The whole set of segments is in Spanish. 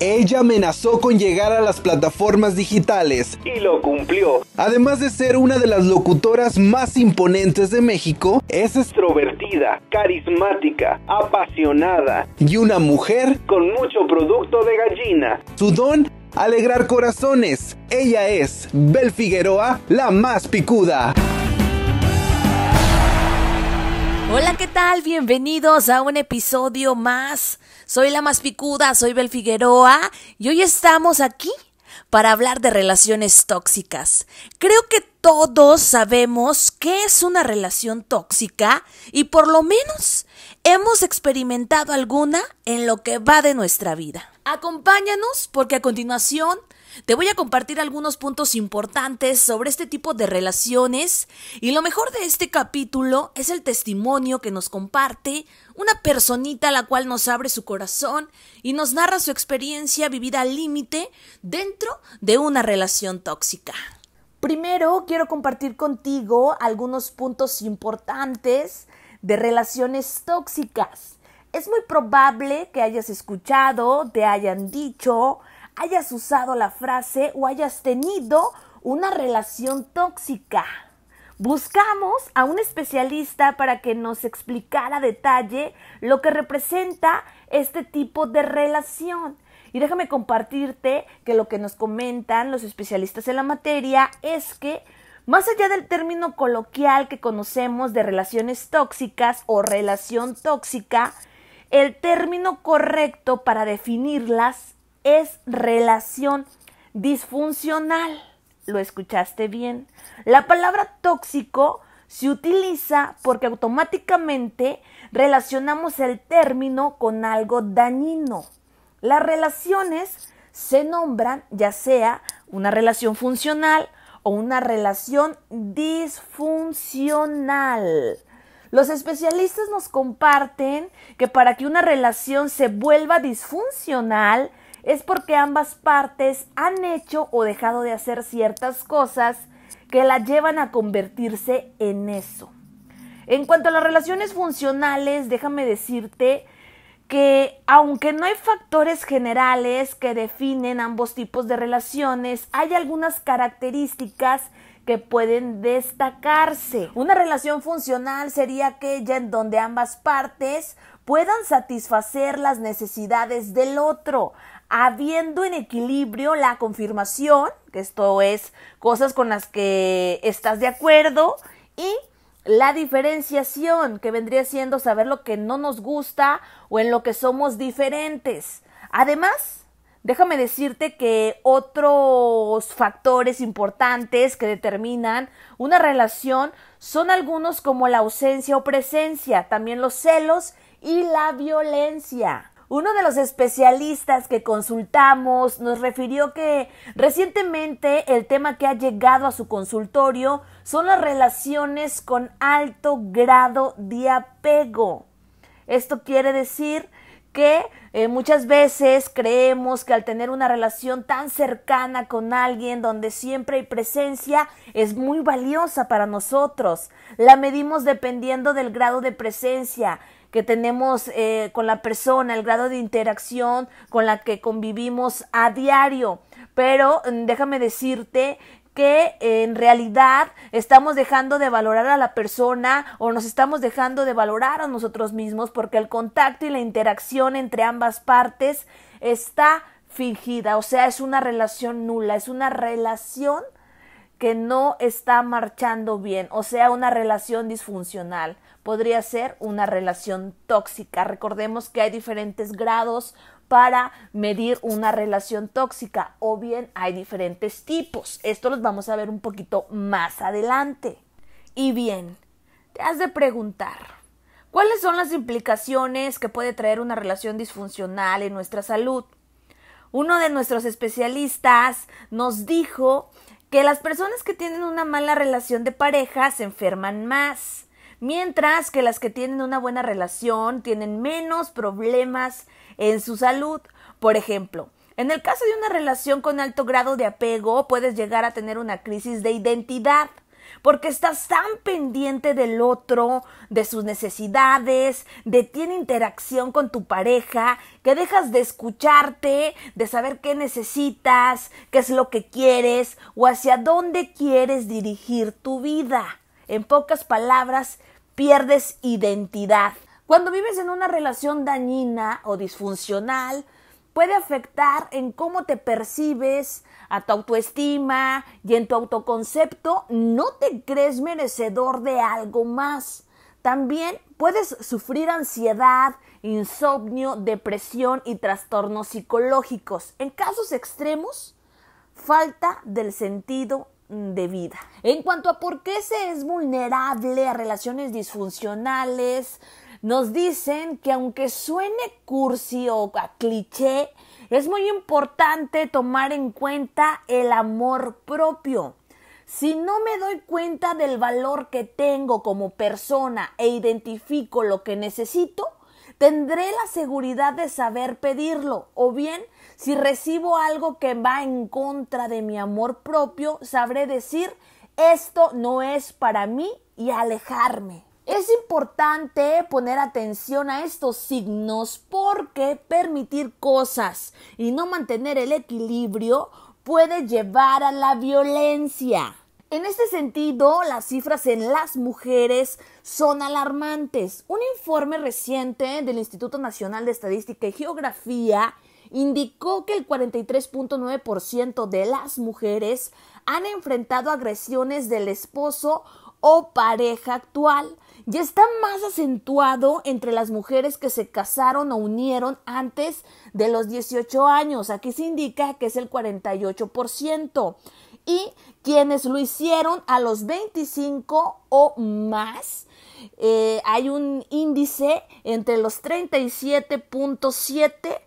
Ella amenazó con llegar a las plataformas digitales y lo cumplió. Además de ser una de las locutoras más imponentes de México, es extrovertida, carismática, apasionada y una mujer con mucho producto de gallina. Su don alegrar corazones. Ella es Bel Figueroa, la más picuda. Hola, ¿qué tal? Bienvenidos a un episodio más. Soy la más picuda, soy Bel Figueroa y hoy estamos aquí para hablar de relaciones tóxicas. Creo que todos sabemos qué es una relación tóxica y por lo menos hemos experimentado alguna en lo que va de nuestra vida. Acompáñanos porque a continuación te voy a compartir algunos puntos importantes sobre este tipo de relaciones y lo mejor de este capítulo es el testimonio que nos comparte una personita a la cual nos abre su corazón y nos narra su experiencia vivida al límite dentro de una relación tóxica. Primero quiero compartir contigo algunos puntos importantes de relaciones tóxicas. Es muy probable que hayas escuchado, te hayan dicho, hayas usado la frase o hayas tenido una relación tóxica. Buscamos a un especialista para que nos explicara a detalle lo que representa este tipo de relación. Y déjame compartirte que lo que nos comentan los especialistas en la materia es que más allá del término coloquial que conocemos de relaciones tóxicas o relación tóxica, el término correcto para definirlas es relación disfuncional. ¿Lo escuchaste bien? La palabra tóxico se utiliza porque automáticamente relacionamos el término con algo dañino. Las relaciones se nombran ya sea una relación funcional o una relación disfuncional. Los especialistas nos comparten que para que una relación se vuelva disfuncional, es porque ambas partes han hecho o dejado de hacer ciertas cosas que la llevan a convertirse en eso. En cuanto a las relaciones funcionales, déjame decirte que aunque no hay factores generales que definen ambos tipos de relaciones, hay algunas características que pueden destacarse. Una relación funcional sería aquella en donde ambas partes puedan satisfacer las necesidades del otro, habiendo en equilibrio la confirmación, que esto es cosas con las que estás de acuerdo, y la diferenciación, que vendría siendo saber lo que no nos gusta o en lo que somos diferentes. Además, déjame decirte que otros factores importantes que determinan una relación son algunos como la ausencia o presencia, también los celos y la violencia. Uno de los especialistas que consultamos nos refirió que recientemente el tema que ha llegado a su consultorio son las relaciones con alto grado de apego. Esto quiere decir que eh, muchas veces creemos que al tener una relación tan cercana con alguien donde siempre hay presencia es muy valiosa para nosotros. La medimos dependiendo del grado de presencia que tenemos eh, con la persona, el grado de interacción con la que convivimos a diario. Pero mm, déjame decirte que en realidad estamos dejando de valorar a la persona o nos estamos dejando de valorar a nosotros mismos porque el contacto y la interacción entre ambas partes está fingida, o sea, es una relación nula, es una relación que no está marchando bien, o sea, una relación disfuncional podría ser una relación tóxica. Recordemos que hay diferentes grados para medir una relación tóxica o bien hay diferentes tipos. Esto los vamos a ver un poquito más adelante. Y bien, te has de preguntar, ¿cuáles son las implicaciones que puede traer una relación disfuncional en nuestra salud? Uno de nuestros especialistas nos dijo que las personas que tienen una mala relación de pareja se enferman más mientras que las que tienen una buena relación tienen menos problemas en su salud. Por ejemplo, en el caso de una relación con alto grado de apego, puedes llegar a tener una crisis de identidad. Porque estás tan pendiente del otro, de sus necesidades, de tiene interacción con tu pareja, que dejas de escucharte, de saber qué necesitas, qué es lo que quieres o hacia dónde quieres dirigir tu vida. En pocas palabras, pierdes identidad. Cuando vives en una relación dañina o disfuncional, puede afectar en cómo te percibes, a tu autoestima y en tu autoconcepto, no te crees merecedor de algo más. También puedes sufrir ansiedad, insomnio, depresión y trastornos psicológicos. En casos extremos, falta del sentido de vida. En cuanto a por qué se es vulnerable a relaciones disfuncionales, nos dicen que aunque suene cursi o a cliché, es muy importante tomar en cuenta el amor propio. Si no me doy cuenta del valor que tengo como persona e identifico lo que necesito, tendré la seguridad de saber pedirlo. O bien, si recibo algo que va en contra de mi amor propio, sabré decir esto no es para mí y alejarme. Es importante poner atención a estos signos porque permitir cosas y no mantener el equilibrio puede llevar a la violencia. En este sentido, las cifras en las mujeres son alarmantes. Un informe reciente del Instituto Nacional de Estadística y Geografía indicó que el 43.9% de las mujeres han enfrentado agresiones del esposo o pareja actual, y está más acentuado entre las mujeres que se casaron o unieron antes de los 18 años. Aquí se indica que es el 48%. Y quienes lo hicieron a los 25 o más, eh, hay un índice entre los 37.7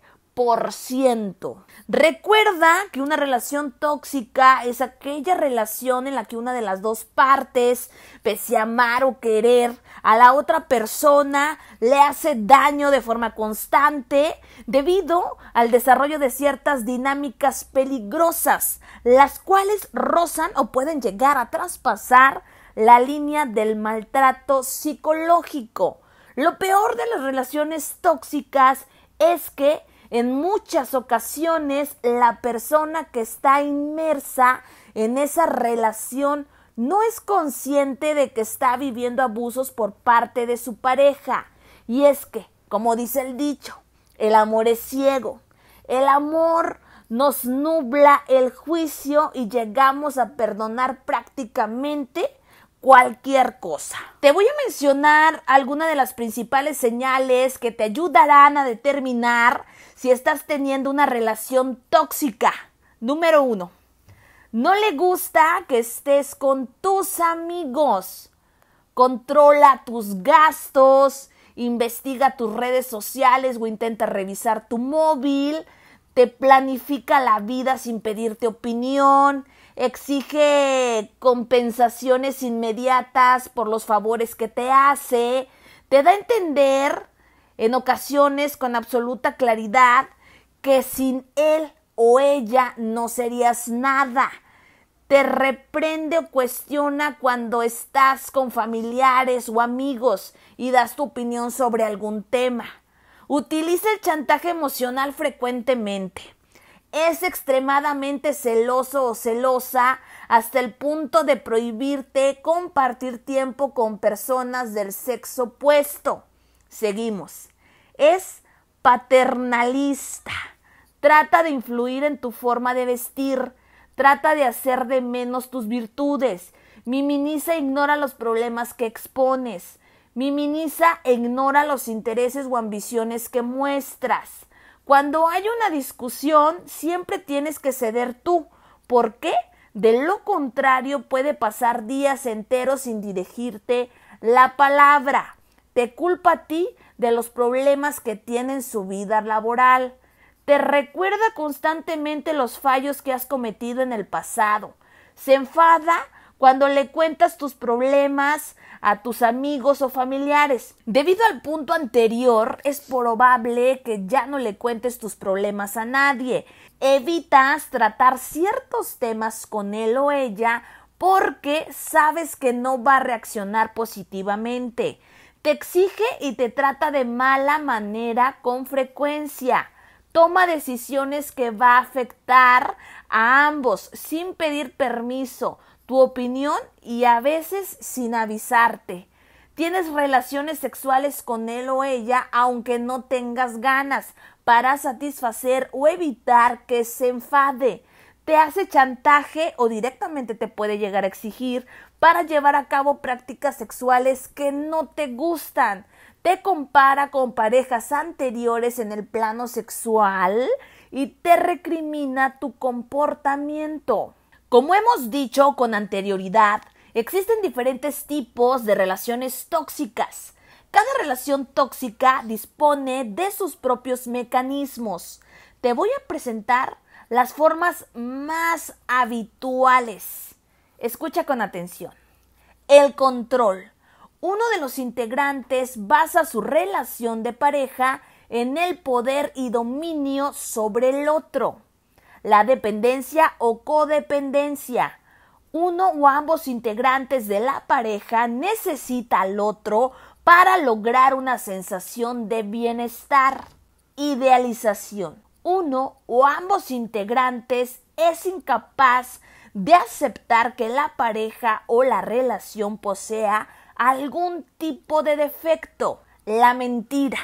Recuerda que una relación tóxica es aquella relación en la que una de las dos partes, pese a amar o querer a la otra persona, le hace daño de forma constante debido al desarrollo de ciertas dinámicas peligrosas, las cuales rozan o pueden llegar a traspasar la línea del maltrato psicológico. Lo peor de las relaciones tóxicas es que en muchas ocasiones la persona que está inmersa en esa relación no es consciente de que está viviendo abusos por parte de su pareja. Y es que, como dice el dicho, el amor es ciego. El amor nos nubla el juicio y llegamos a perdonar prácticamente cualquier cosa. Te voy a mencionar algunas de las principales señales que te ayudarán a determinar si estás teniendo una relación tóxica. Número uno, no le gusta que estés con tus amigos. Controla tus gastos, investiga tus redes sociales o intenta revisar tu móvil, te planifica la vida sin pedirte opinión, exige compensaciones inmediatas por los favores que te hace, te da a entender en ocasiones con absoluta claridad que sin él o ella no serías nada. Te reprende o cuestiona cuando estás con familiares o amigos y das tu opinión sobre algún tema. Utiliza el chantaje emocional frecuentemente es extremadamente celoso o celosa hasta el punto de prohibirte compartir tiempo con personas del sexo opuesto. Seguimos. Es paternalista. Trata de influir en tu forma de vestir. Trata de hacer de menos tus virtudes. Miminiza e ignora los problemas que expones. Miminiza e ignora los intereses o ambiciones que muestras. Cuando hay una discusión, siempre tienes que ceder tú. ¿Por qué? De lo contrario, puede pasar días enteros sin dirigirte la palabra. Te culpa a ti de los problemas que tiene en su vida laboral. Te recuerda constantemente los fallos que has cometido en el pasado. Se enfada cuando le cuentas tus problemas a tus amigos o familiares. Debido al punto anterior, es probable que ya no le cuentes tus problemas a nadie. Evitas tratar ciertos temas con él o ella porque sabes que no va a reaccionar positivamente. Te exige y te trata de mala manera con frecuencia. Toma decisiones que va a afectar a ambos sin pedir permiso, tu opinión y a veces sin avisarte. Tienes relaciones sexuales con él o ella aunque no tengas ganas para satisfacer o evitar que se enfade. Te hace chantaje o directamente te puede llegar a exigir para llevar a cabo prácticas sexuales que no te gustan. Te compara con parejas anteriores en el plano sexual y te recrimina tu comportamiento. Como hemos dicho con anterioridad, existen diferentes tipos de relaciones tóxicas. Cada relación tóxica dispone de sus propios mecanismos. Te voy a presentar las formas más habituales. Escucha con atención. El control. Uno de los integrantes basa su relación de pareja en el poder y dominio sobre el otro la dependencia o codependencia. Uno o ambos integrantes de la pareja necesita al otro para lograr una sensación de bienestar. Idealización. Uno o ambos integrantes es incapaz de aceptar que la pareja o la relación posea algún tipo de defecto. La mentira.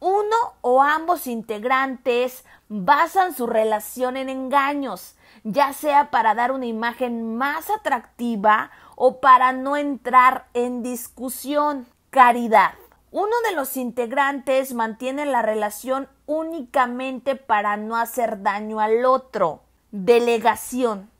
Uno o ambos integrantes basan su relación en engaños, ya sea para dar una imagen más atractiva o para no entrar en discusión. Caridad. Uno de los integrantes mantiene la relación únicamente para no hacer daño al otro. Delegación.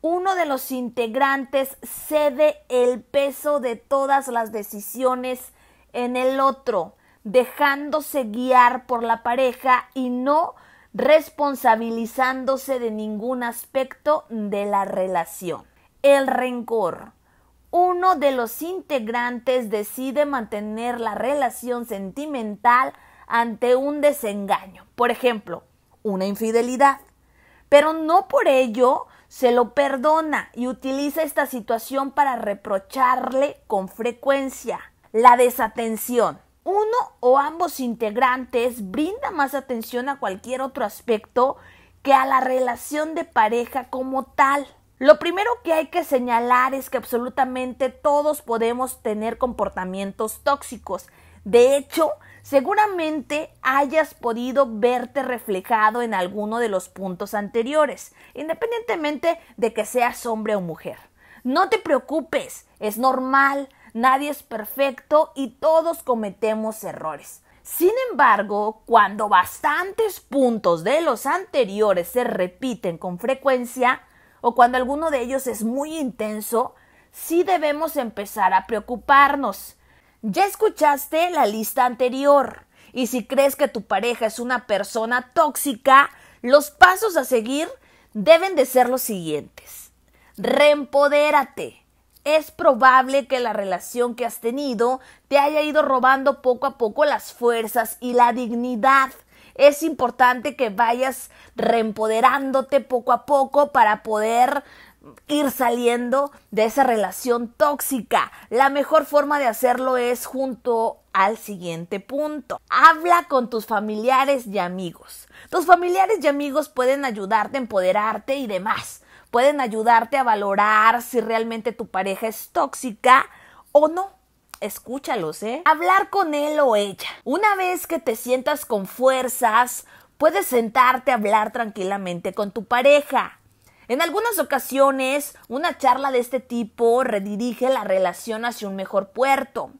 Uno de los integrantes cede el peso de todas las decisiones en el otro, dejándose guiar por la pareja y no responsabilizándose de ningún aspecto de la relación. El rencor. Uno de los integrantes decide mantener la relación sentimental ante un desengaño, por ejemplo, una infidelidad, pero no por ello se lo perdona y utiliza esta situación para reprocharle con frecuencia. La desatención uno o ambos integrantes brinda más atención a cualquier otro aspecto que a la relación de pareja como tal. Lo primero que hay que señalar es que absolutamente todos podemos tener comportamientos tóxicos. De hecho, seguramente hayas podido verte reflejado en alguno de los puntos anteriores, independientemente de que seas hombre o mujer. No te preocupes, es normal, nadie es perfecto y todos cometemos errores. Sin embargo, cuando bastantes puntos de los anteriores se repiten con frecuencia, o cuando alguno de ellos es muy intenso, sí debemos empezar a preocuparnos. Ya escuchaste la lista anterior, y si crees que tu pareja es una persona tóxica, los pasos a seguir deben de ser los siguientes. Reempodérate es probable que la relación que has tenido te haya ido robando poco a poco las fuerzas y la dignidad. Es importante que vayas reempoderándote poco a poco para poder ir saliendo de esa relación tóxica. La mejor forma de hacerlo es junto al siguiente punto. Habla con tus familiares y amigos. Tus familiares y amigos pueden ayudarte a empoderarte y demás pueden ayudarte a valorar si realmente tu pareja es tóxica o no. Escúchalos, ¿eh? Hablar con él o ella. Una vez que te sientas con fuerzas, puedes sentarte a hablar tranquilamente con tu pareja. En algunas ocasiones, una charla de este tipo redirige la relación hacia un mejor puerto.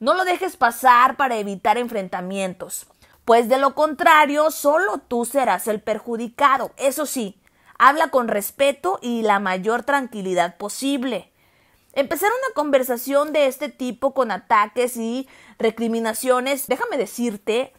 No lo dejes pasar para evitar enfrentamientos, pues de lo contrario, solo tú serás el perjudicado. Eso sí, Habla con respeto y la mayor tranquilidad posible. Empezar una conversación de este tipo con ataques y recriminaciones, déjame decirte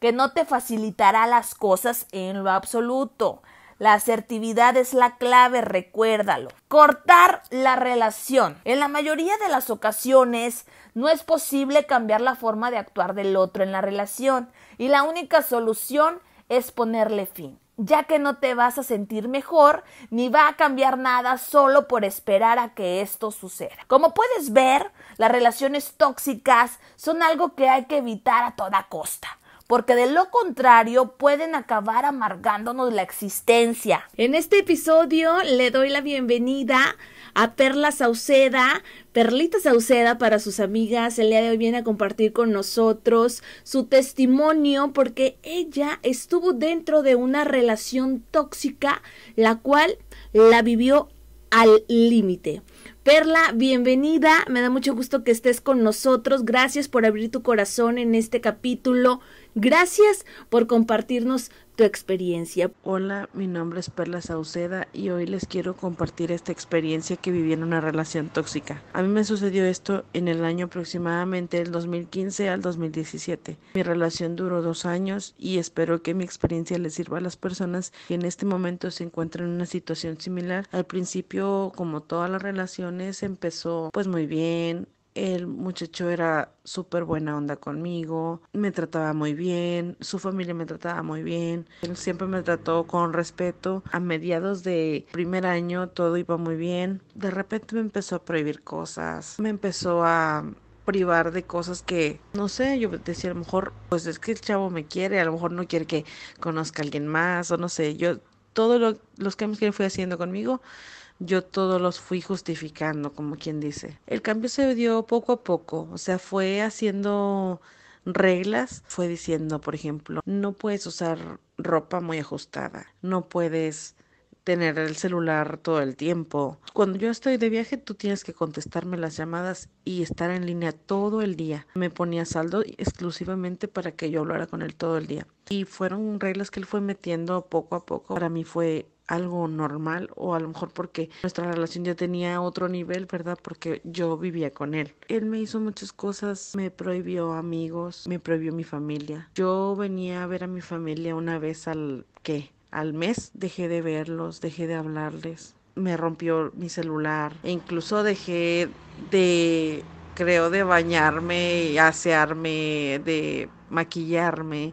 que no te facilitará las cosas en lo absoluto. La asertividad es la clave, recuérdalo. Cortar la relación. En la mayoría de las ocasiones no es posible cambiar la forma de actuar del otro en la relación y la única solución es ponerle fin. Ya que no te vas a sentir mejor ni va a cambiar nada solo por esperar a que esto suceda. Como puedes ver, las relaciones tóxicas son algo que hay que evitar a toda costa porque de lo contrario pueden acabar amargándonos la existencia. En este episodio le doy la bienvenida a Perla Sauceda, Perlita Sauceda para sus amigas. El día de hoy viene a compartir con nosotros su testimonio porque ella estuvo dentro de una relación tóxica, la cual la vivió al límite. Perla, bienvenida. Me da mucho gusto que estés con nosotros. Gracias por abrir tu corazón en este capítulo. Gracias por compartirnos tu experiencia. Hola, mi nombre es Perla Sauceda y hoy les quiero compartir esta experiencia que viví en una relación tóxica. A mí me sucedió esto en el año aproximadamente del 2015 al 2017. Mi relación duró dos años y espero que mi experiencia les sirva a las personas que en este momento se encuentran en una situación similar. Al principio, como todas las relaciones, empezó pues muy bien el muchacho era súper buena onda conmigo, me trataba muy bien, su familia me trataba muy bien, él siempre me trató con respeto. A mediados de primer año todo iba muy bien. De repente me empezó a prohibir cosas, me empezó a privar de cosas que, no sé, yo decía a lo mejor, pues es que el chavo me quiere, a lo mejor no quiere que conozca a alguien más, o no sé, yo, todos los cambios que él fue haciendo conmigo, yo todos los fui justificando, como quien dice. El cambio se dio poco a poco, o sea, fue haciendo reglas, fue diciendo, por ejemplo, no puedes usar ropa muy ajustada, no puedes tener el celular todo el tiempo. Cuando yo estoy de viaje, tú tienes que contestarme las llamadas y estar en línea todo el día. Me ponía saldo exclusivamente para que yo hablara con él todo el día. Y fueron reglas que él fue metiendo poco a poco. Para mí fue algo normal o a lo mejor porque nuestra relación ya tenía otro nivel, ¿verdad? Porque yo vivía con él. Él me hizo muchas cosas, me prohibió amigos, me prohibió mi familia. Yo venía a ver a mi familia una vez al, ¿qué? Al mes dejé de verlos, dejé de hablarles, me rompió mi celular e incluso dejé de, creo, de bañarme, asearme, de maquillarme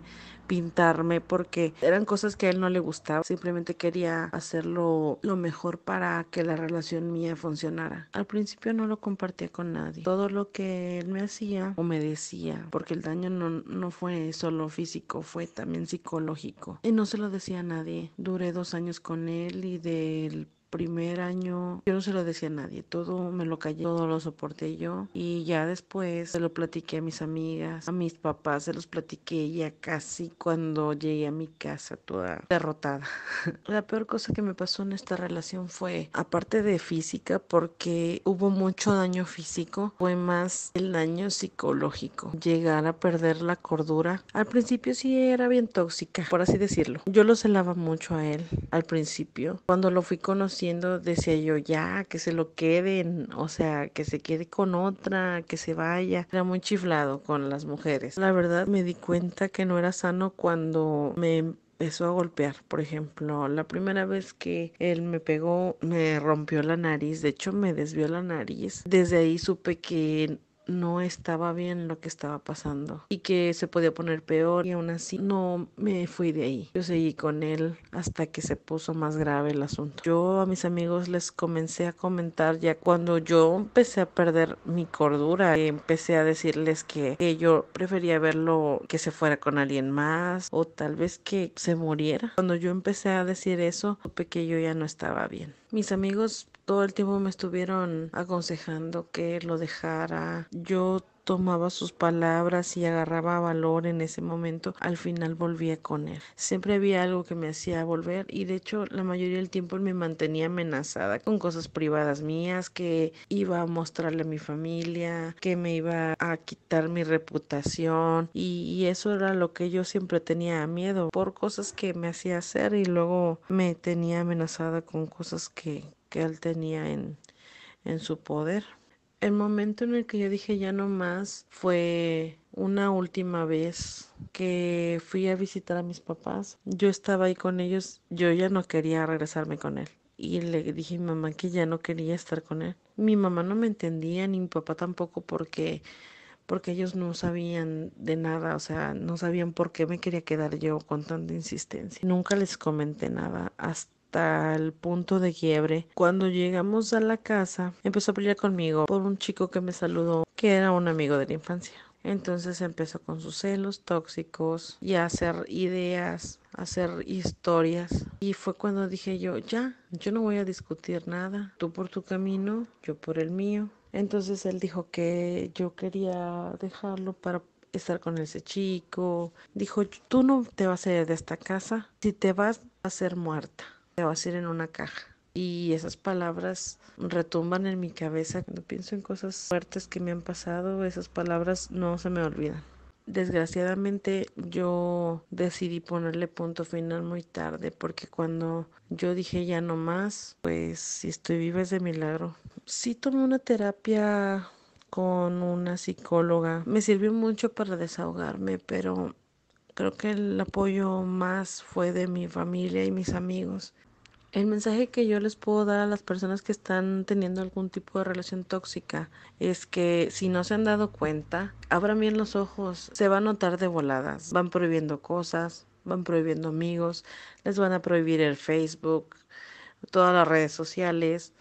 pintarme porque eran cosas que a él no le gustaba. Simplemente quería hacerlo lo mejor para que la relación mía funcionara. Al principio no lo compartía con nadie. Todo lo que él me hacía o me decía, porque el daño no, no fue solo físico, fue también psicológico. Y no se lo decía a nadie. Duré dos años con él y del primer año yo no se lo decía a nadie, todo me lo callé, todo lo soporté yo y ya después se lo platiqué a mis amigas, a mis papás, se los platiqué ya casi cuando llegué a mi casa toda derrotada. La peor cosa que me pasó en esta relación fue, aparte de física, porque hubo mucho daño físico, fue más el daño psicológico, llegar a perder la cordura. Al principio sí era bien tóxica, por así decirlo. Yo lo celaba mucho a él al principio, cuando lo fui conociendo decía yo, ya, que se lo queden, o sea, que se quede con otra, que se vaya. Era muy chiflado con las mujeres. La verdad me di cuenta que no era sano cuando me empezó a golpear. Por ejemplo, la primera vez que él me pegó, me rompió la nariz, de hecho me desvió la nariz. Desde ahí supe que no estaba bien lo que estaba pasando y que se podía poner peor y aún así no me fui de ahí. Yo seguí con él hasta que se puso más grave el asunto. Yo a mis amigos les comencé a comentar ya cuando yo empecé a perder mi cordura, empecé a decirles que, yo prefería verlo que se fuera con alguien más o tal vez que se muriera. Cuando yo empecé a decir eso, supe que yo ya no estaba bien. Mis amigos todo el tiempo me estuvieron aconsejando que lo dejara. Yo tomaba sus palabras y agarraba valor en ese momento, al final volvía con él. Siempre había algo que me hacía volver y de hecho la mayoría del tiempo me mantenía amenazada con cosas privadas mías que iba a mostrarle a mi familia, que me iba a quitar mi reputación y, y eso era lo que yo siempre tenía miedo por cosas que me hacía hacer y luego me tenía amenazada con cosas que, que él tenía en, en su poder. El momento en el que yo dije ya no más fue una última vez que fui a visitar a mis papás. Yo estaba ahí con ellos, yo ya no quería regresarme con él. Y le dije a mi mamá que ya no quería estar con él. Mi mamá no me entendía, ni mi papá tampoco, porque porque ellos no sabían de nada, o sea, no sabían por qué me quería quedar yo con tanta insistencia. Nunca les comenté nada hasta el punto de quiebre. Cuando llegamos a la casa, empezó a pelear conmigo por un chico que me saludó, que era un amigo de la infancia. Entonces empezó con sus celos tóxicos y a hacer ideas, a hacer historias. Y fue cuando dije yo, ya, yo no voy a discutir nada, tú por tu camino, yo por el mío. Entonces él dijo que yo quería dejarlo para estar con ese chico. Dijo, tú no te vas a ir de esta casa, si te vas a ser muerta, te a ir en una caja. Y esas palabras retumban en mi cabeza. Cuando pienso en cosas fuertes que me han pasado, esas palabras no se me olvidan. Desgraciadamente yo decidí ponerle punto final muy tarde porque cuando yo dije ya no más, pues si estoy viva es de milagro. Sí tomé una terapia con una psicóloga. Me sirvió mucho para desahogarme, pero creo que el apoyo más fue de mi familia y mis amigos. El mensaje que yo les puedo dar a las personas que están teniendo algún tipo de relación tóxica es que si no se han dado cuenta, abran bien los ojos, se va a notar de voladas, van prohibiendo cosas, van prohibiendo amigos, les van a prohibir el Facebook, todas las redes sociales,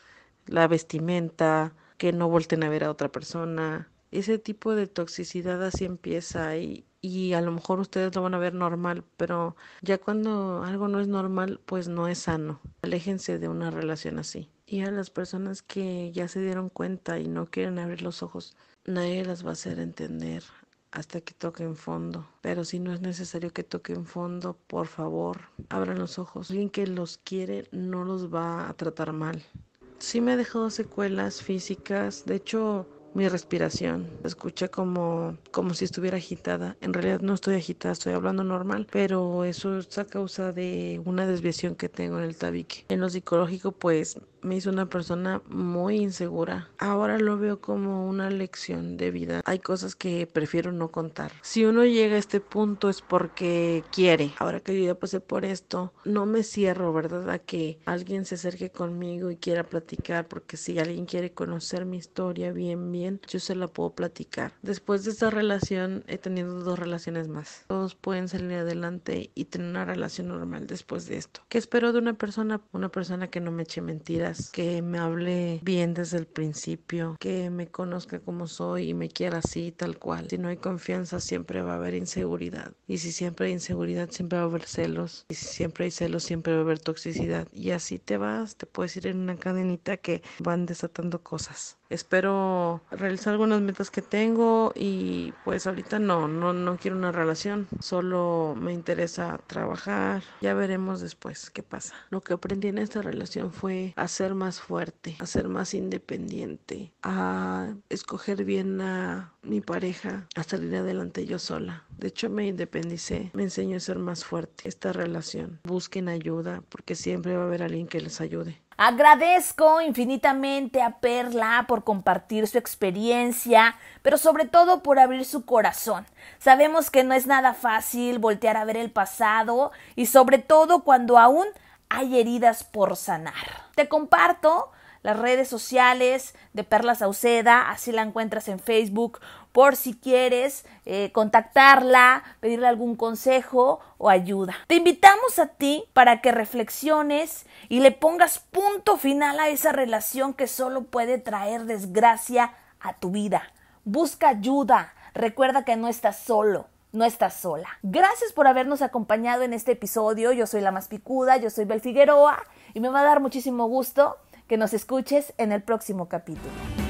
la vestimenta, que no volten a ver a otra persona. Ese tipo de toxicidad así empieza y, y a lo mejor ustedes lo van a ver normal, pero ya cuando algo no es normal, pues no es sano. Aléjense de una relación así. Y a las personas que ya se dieron cuenta y no quieren abrir los ojos, nadie las va a hacer entender hasta que toquen fondo. Pero si no es necesario que toquen fondo, por favor, abran los ojos. Alguien que los quiere no los va a tratar mal. Sí me ha dejado secuelas físicas. De hecho, mi respiración. Se escucha como, como si estuviera agitada. En realidad no estoy agitada, estoy hablando normal, pero eso es a causa de una desviación que tengo en el tabique. En lo psicológico, pues me hizo una persona muy insegura. Ahora lo veo como una lección de vida. Hay cosas que prefiero no contar. Si uno llega a este punto es porque quiere. Ahora que yo ya pasé por esto, no me cierro, ¿verdad? A que alguien se acerque conmigo y quiera platicar, porque si alguien quiere conocer mi historia bien, bien, yo se la puedo platicar. Después de esta relación he tenido dos relaciones más. Todos pueden salir adelante y tener una relación normal después de esto. ¿Qué espero de una persona? Una persona que no me eche mentiras que me hable bien desde el principio, que me conozca como soy y me quiera así, tal cual. Si no hay confianza, siempre va a haber inseguridad. Y si siempre hay inseguridad, siempre va a haber celos. Y si siempre hay celos, siempre va a haber toxicidad. Y así te vas, te puedes ir en una cadenita que van desatando cosas. Espero realizar algunas metas que tengo y pues ahorita no, no, no quiero una relación, solo me interesa trabajar, ya veremos después qué pasa. Lo que aprendí en esta relación fue a ser más fuerte, a ser más independiente, a escoger bien a mi pareja, a salir adelante yo sola. De hecho me independicé, me enseñó a ser más fuerte esta relación. Busquen ayuda porque siempre va a haber alguien que les ayude. Agradezco infinitamente a Perla por compartir su experiencia, pero sobre todo por abrir su corazón. Sabemos que no es nada fácil voltear a ver el pasado y sobre todo cuando aún hay heridas por sanar. Te comparto las redes sociales de Perla Sauceda, así la encuentras en Facebook, por si quieres eh, contactarla, pedirle algún consejo o ayuda. Te invitamos a ti para que reflexiones y le pongas punto final a esa relación que solo puede traer desgracia a tu vida. Busca ayuda, recuerda que no estás solo no estás sola. Gracias por habernos acompañado en este episodio. Yo soy la más picuda, yo soy Bel Figueroa y me va a dar muchísimo gusto que nos escuches en el próximo capítulo.